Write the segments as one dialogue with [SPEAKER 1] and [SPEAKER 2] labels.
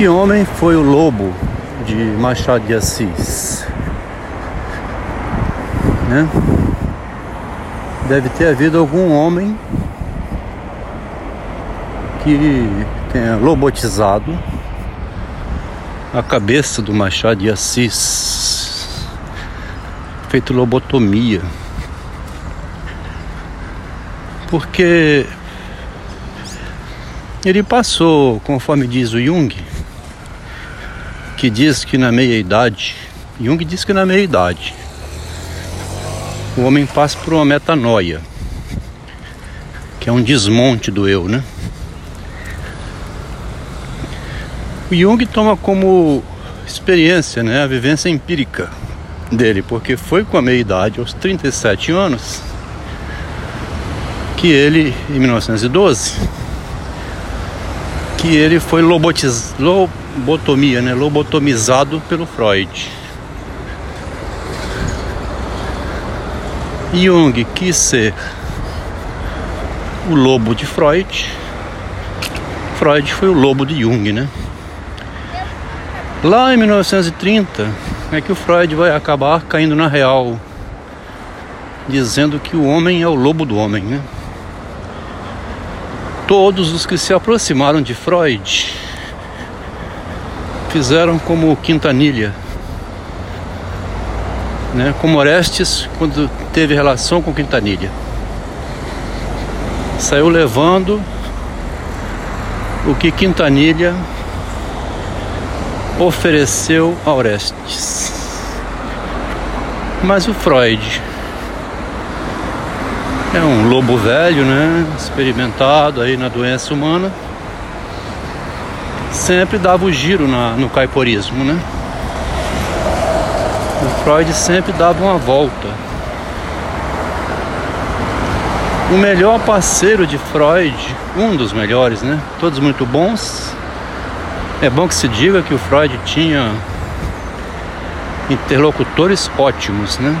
[SPEAKER 1] Que homem foi o lobo de Machado de Assis? Né? Deve ter havido algum homem que tenha lobotizado a cabeça do Machado de Assis, feito lobotomia. Porque ele passou, conforme diz o Jung, que diz que na meia-idade, Jung diz que na meia-idade, o homem passa por uma metanoia, que é um desmonte do eu, né? O Jung toma como experiência, né, a vivência empírica dele, porque foi com a meia-idade, aos 37 anos, que ele, em 1912, que ele foi lobotiz, lobotomia, né, lobotomizado pelo Freud. Jung quis ser o lobo de Freud. Freud foi o lobo de Jung, né? Lá em 1930 é que o Freud vai acabar caindo na real, dizendo que o homem é o lobo do homem, né? Todos os que se aproximaram de Freud fizeram como Quintanilha, né? Como Orestes quando teve relação com Quintanilha, saiu levando o que Quintanilha ofereceu a Orestes. Mas o Freud é um lobo velho, né? Experimentado aí na doença humana. Sempre dava o giro na, no caiporismo, né? O Freud sempre dava uma volta. O melhor parceiro de Freud, um dos melhores, né? Todos muito bons, é bom que se diga que o Freud tinha interlocutores ótimos, né?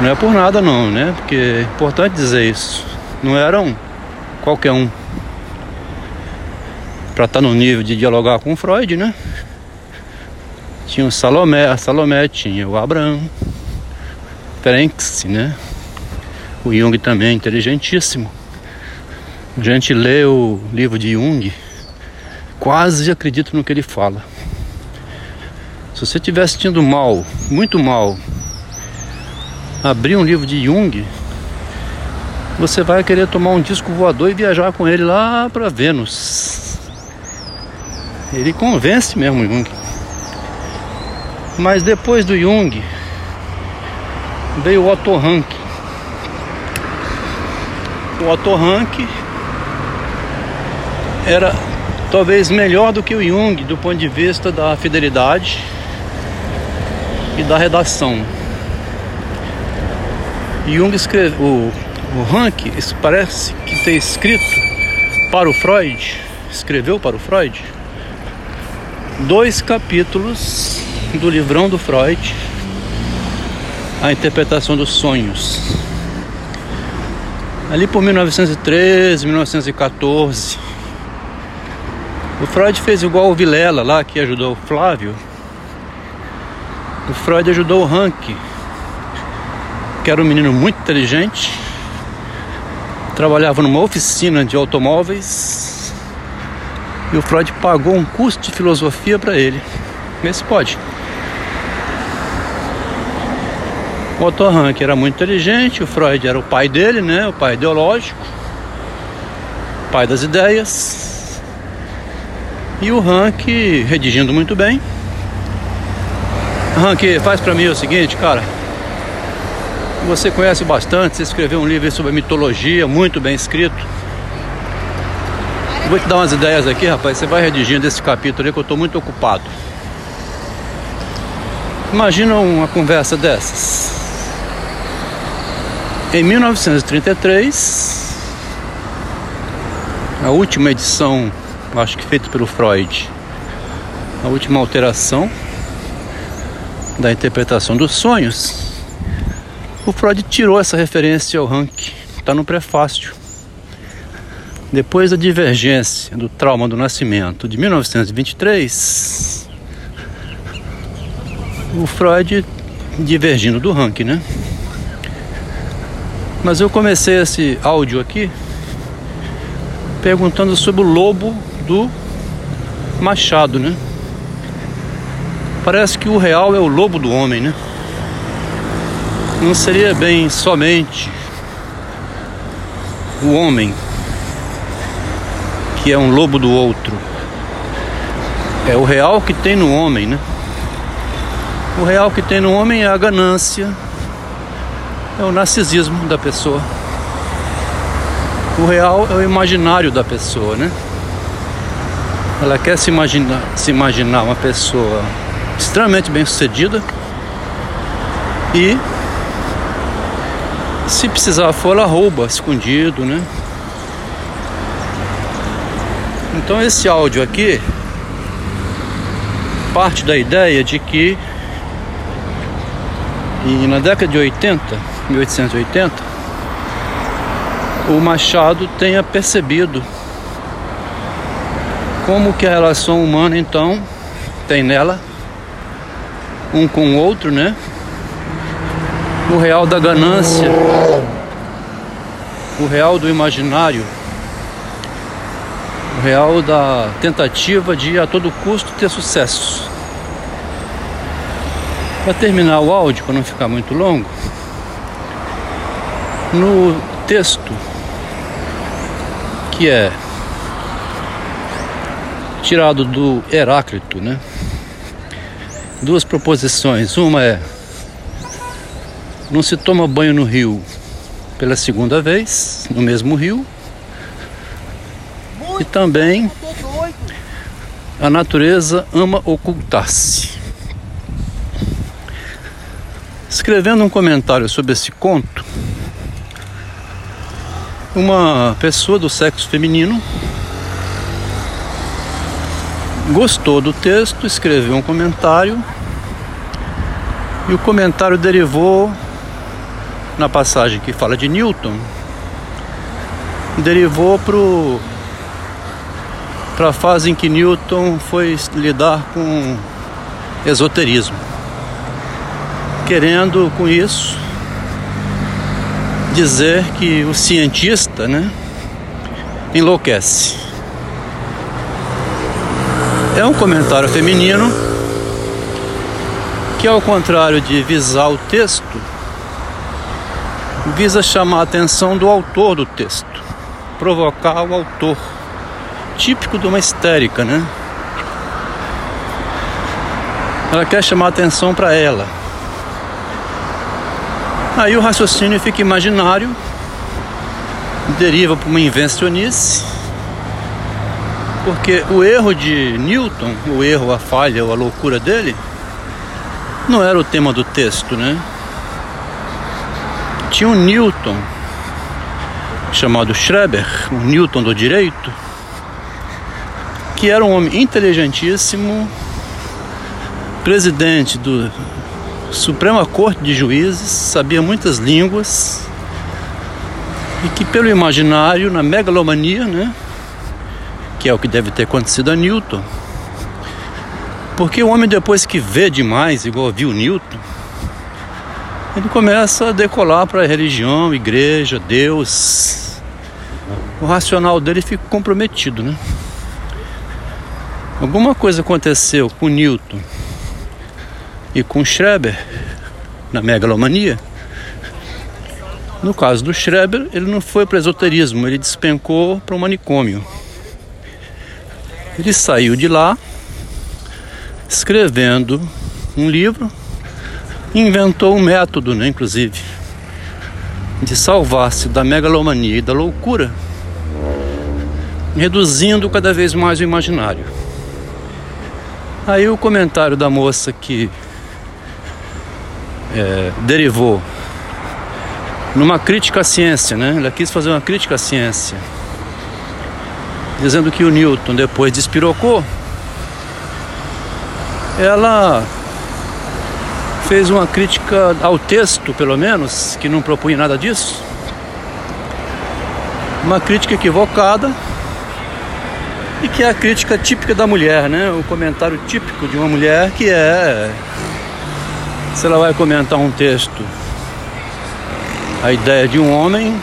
[SPEAKER 1] Não é por nada não, né? Porque é importante dizer isso. Não eram qualquer um. Para estar tá no nível de dialogar com Freud, né? Tinha o Salomé, a Salomé tinha o Abraham, Ferenczi, né? O Jung também, inteligentíssimo. A gente lê o livro de Jung, quase acredito no que ele fala. Se você estiver sentindo mal, muito mal, abrir um livro de Jung, você vai querer tomar um disco voador e viajar com ele lá para Vênus. Ele convence mesmo Jung. Mas depois do Jung veio o Otto Rank. O Otto Rank era talvez melhor do que o Jung do ponto de vista da fidelidade e da redação. Jung escreveu, o, o Rank parece que ter escrito para o Freud, escreveu para o Freud, dois capítulos do livrão do Freud, a interpretação dos sonhos. Ali por 1913, 1914, o Freud fez igual o Vilela lá que ajudou o Flávio. O Freud ajudou o Rank, que era um menino muito inteligente, trabalhava numa oficina de automóveis e o Freud pagou um curso de filosofia para ele. Vê se pode. O Otto Rank era muito inteligente, o Freud era o pai dele, né? O pai ideológico, pai das ideias. E o Rank redigindo muito bem. Rank, faz para mim o seguinte, cara. Você conhece bastante, você escreveu um livro sobre mitologia, muito bem escrito. Vou te dar umas ideias aqui, rapaz. Você vai redigindo esse capítulo aí que eu estou muito ocupado. Imagina uma conversa dessas. Em 1933, a última edição acho que feito pelo Freud, a última alteração da interpretação dos sonhos, o Freud tirou essa referência ao Rank, está no prefácio. Depois da divergência do trauma do nascimento de 1923, o Freud divergindo do Rank, né? Mas eu comecei esse áudio aqui perguntando sobre o lobo do Machado, né? Parece que o real é o lobo do homem, né? Não seria bem somente o homem que é um lobo do outro. É o real que tem no homem, né? O real que tem no homem é a ganância, é o narcisismo da pessoa. O real é o imaginário da pessoa, né? Ela quer se imaginar, se imaginar uma pessoa extremamente bem sucedida e se precisar for, ela rouba escondido, né? Então esse áudio aqui parte da ideia de que na década de 80, 1880, o Machado tenha percebido como que a relação humana então tem nela um com o outro, né? O real da ganância, o real do imaginário, real da tentativa de a todo custo ter sucesso. Para terminar o áudio, para não ficar muito longo, no texto que é tirado do Heráclito, né? Duas proposições. Uma é não se toma banho no rio pela segunda vez, no mesmo rio. E também a natureza ama ocultar-se. Escrevendo um comentário sobre esse conto, uma pessoa do sexo feminino gostou do texto, escreveu um comentário e o comentário derivou na passagem que fala de Newton, derivou para a fase em que Newton foi lidar com esoterismo querendo com isso dizer que o cientista, né, enlouquece. É um comentário feminino que, ao contrário de visar o texto, visa chamar a atenção do autor do texto, provocar o autor, típico de uma histérica, né? Ela quer chamar atenção para ela. Aí o raciocínio fica imaginário, deriva para uma invencionice, porque o erro de Newton, o erro, a falha ou a loucura dele, não era o tema do texto, né? Tinha um Newton chamado Schreber, um Newton do direito, que era um homem inteligentíssimo, presidente do Suprema Corte de Juízes, sabia muitas línguas e que pelo imaginário, na megalomania, né, que é o que deve ter acontecido a Newton, porque o homem depois que vê demais, igual viu Newton, ele começa a decolar para a religião, igreja, Deus. O racional dele fica comprometido, né? Alguma coisa aconteceu com Newton e com Schreber na megalomania. No caso do Schreber, ele não foi para esoterismo, ele despencou para o manicômio. Ele saiu de lá escrevendo um livro, inventou um método, né, inclusive, de salvar-se da megalomania e da loucura, reduzindo cada vez mais o imaginário. Aí o comentário da moça que é, derivou numa crítica à ciência, né? Ela quis fazer uma crítica à ciência, dizendo que o Newton depois despirocou. Ela fez uma crítica ao texto, pelo menos, que não propunha nada disso. Uma crítica equivocada e que é a crítica típica da mulher, né? O comentário típico de uma mulher que é se ela vai comentar um texto, a ideia de um homem,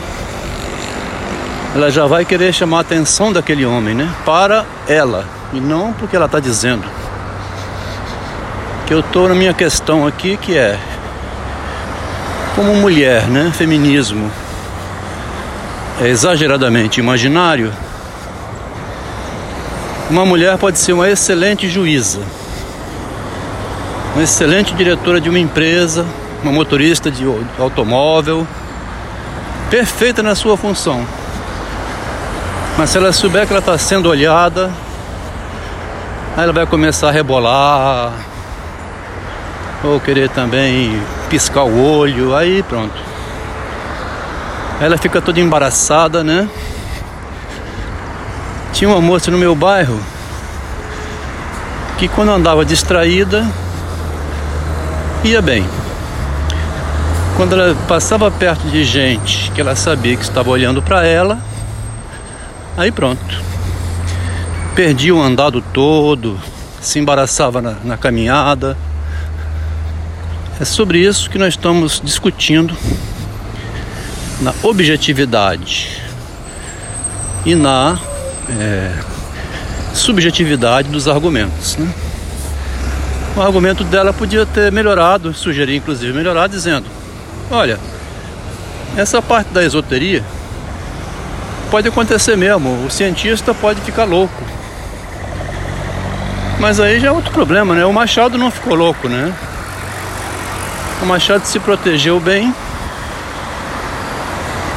[SPEAKER 1] ela já vai querer chamar a atenção daquele homem, né? Para ela e não porque ela está dizendo. Que eu estou na minha questão aqui que é como mulher, né? Feminismo é exageradamente imaginário. Uma mulher pode ser uma excelente juíza, uma excelente diretora de uma empresa, uma motorista de automóvel, perfeita na sua função. Mas se ela souber que ela está sendo olhada, aí ela vai começar a rebolar, ou querer também piscar o olho, aí pronto. Ela fica toda embaraçada, né? Tinha uma moça no meu bairro que quando andava distraída ia bem. Quando ela passava perto de gente que ela sabia que estava olhando para ela, aí pronto. Perdia o andado todo, se embaraçava na, na caminhada. É sobre isso que nós estamos discutindo na objetividade e na é, subjetividade dos argumentos. Né? O argumento dela podia ter melhorado, sugerir inclusive melhorar, dizendo: olha, essa parte da esoteria pode acontecer mesmo, o cientista pode ficar louco. Mas aí já é outro problema, né? O Machado não ficou louco, né? O Machado se protegeu bem.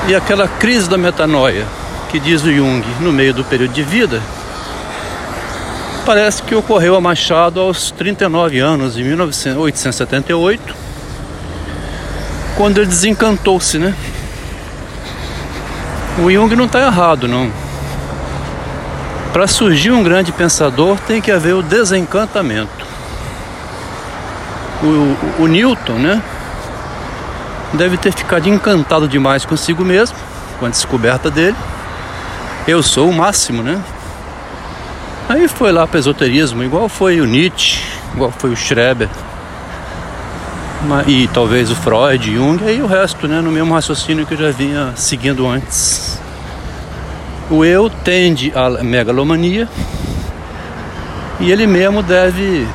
[SPEAKER 1] E aquela crise da metanoia, que diz o Jung, no meio do período de vida, parece que ocorreu a Machado aos 39 anos, em 1878, quando ele desencantou-se, né? O Jung não está errado, não. Para surgir um grande pensador tem que haver o desencantamento. O, o, Newton, né? Deve ter ficado encantado demais consigo mesmo, com a descoberta dele. Eu sou o máximo, né? Aí foi lá para esoterismo, igual foi o Nietzsche, igual foi o Schreber, e talvez o Freud, Jung, e o resto, né, no mesmo raciocínio que eu já vinha seguindo antes. O eu tende à megalomania e ele mesmo deve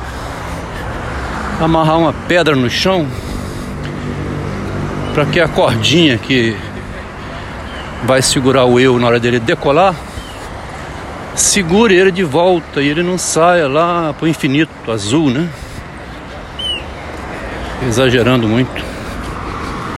[SPEAKER 1] amarrar uma pedra no chão para que a cordinha que vai segurar o eu na hora dele decolar segure ele de volta e ele não saia lá para o infinito azul, né? Exagerando muito.